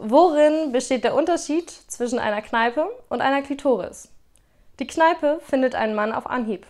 Worin besteht der Unterschied zwischen einer Kneipe und einer Klitoris? Die Kneipe findet einen Mann auf Anhieb.